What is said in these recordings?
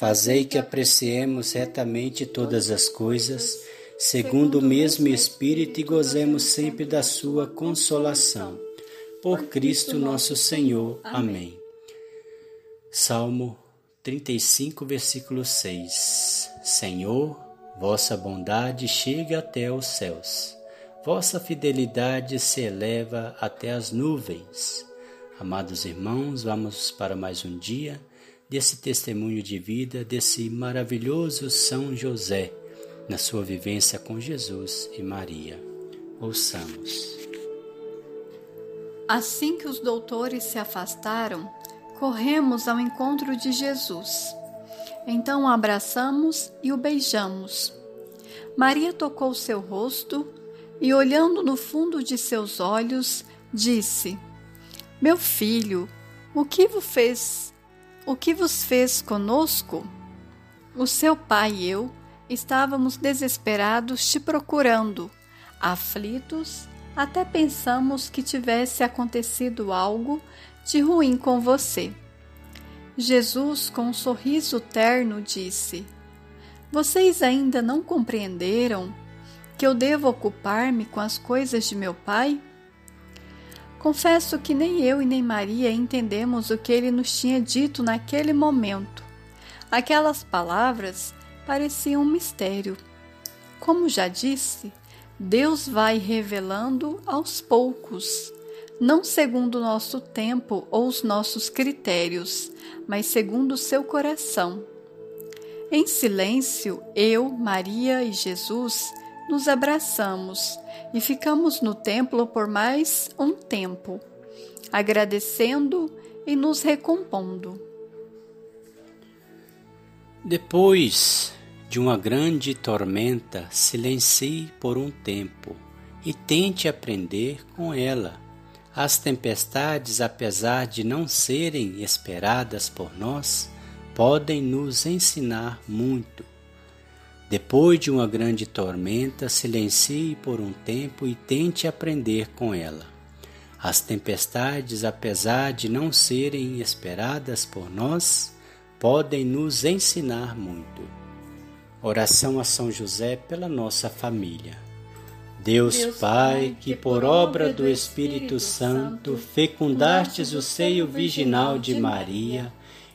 fazei que apreciemos retamente todas as coisas, segundo o mesmo Espírito e gozemos sempre da sua consolação. Por Cristo nosso Senhor. Amém. Salmo 35, versículo 6. Senhor, vossa bondade chega até os céus vossa fidelidade se eleva até as nuvens. Amados irmãos, vamos para mais um dia desse testemunho de vida desse maravilhoso São José, na sua vivência com Jesus e Maria. Ouçamos. Assim que os doutores se afastaram, corremos ao encontro de Jesus. Então o abraçamos e o beijamos. Maria tocou seu rosto e, olhando no fundo de seus olhos, disse: Meu filho, o que vos fez? O que vos fez conosco? O seu pai e eu estávamos desesperados te procurando, aflitos, até pensamos que tivesse acontecido algo de ruim com você. Jesus, com um sorriso terno, disse: Vocês ainda não compreenderam que eu devo ocupar-me com as coisas de meu pai? Confesso que nem eu e nem Maria entendemos o que ele nos tinha dito naquele momento. Aquelas palavras pareciam um mistério. Como já disse, Deus vai revelando aos poucos, não segundo o nosso tempo ou os nossos critérios, mas segundo o seu coração. Em silêncio, eu, Maria e Jesus nos abraçamos e ficamos no templo por mais um tempo, agradecendo e nos recompondo. Depois de uma grande tormenta, silencie por um tempo e tente aprender com ela. As tempestades, apesar de não serem esperadas por nós, podem nos ensinar muito. Depois de uma grande tormenta, silencie por um tempo e tente aprender com ela. As tempestades, apesar de não serem esperadas por nós, podem nos ensinar muito. Oração a São José pela nossa família. Deus, Deus Pai, que por obra do Espírito Santo fecundastes o seio virginal de Maria,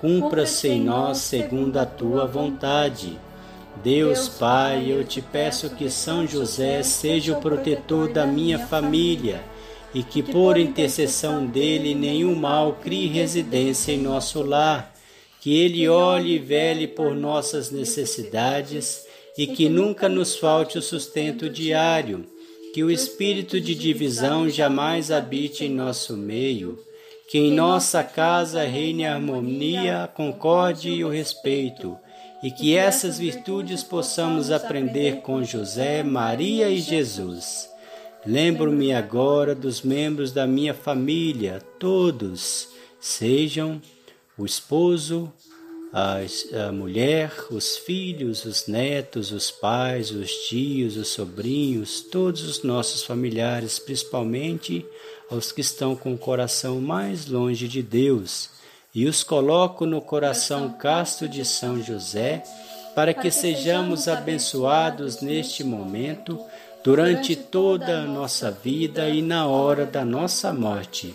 cumpra-se em nós segundo a tua vontade. Deus Pai, eu te peço que São José seja o protetor da minha família e que por intercessão dele nenhum mal crie residência em nosso lar, que ele olhe e vele por nossas necessidades e que nunca nos falte o sustento diário, que o espírito de divisão jamais habite em nosso meio que em nossa casa reine a harmonia, a concórdia e o respeito, e que essas virtudes possamos aprender com José, Maria e Jesus. Lembro-me agora dos membros da minha família, todos, sejam o esposo, a, mulher, os filhos, os netos, os pais, os tios, os sobrinhos, todos os nossos familiares, principalmente aos que estão com o coração mais longe de Deus, e os coloco no coração casto de São José, para que sejamos abençoados neste momento, durante toda a nossa vida e na hora da nossa morte.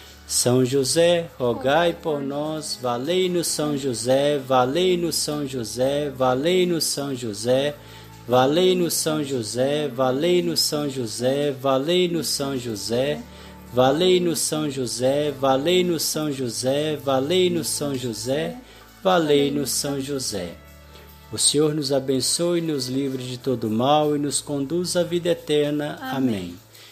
São José, rogai por nós, valei-nos São José, valei-nos São José, valei-nos São José, Valei-nos São José, valei-nos São José, valei-nos São José, valei-nos São José, valei-nos São José, valei-nos São José, valei-nos São José. O Senhor nos abençoe, nos livre de todo mal e nos conduz à vida eterna. Amém.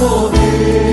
morrer.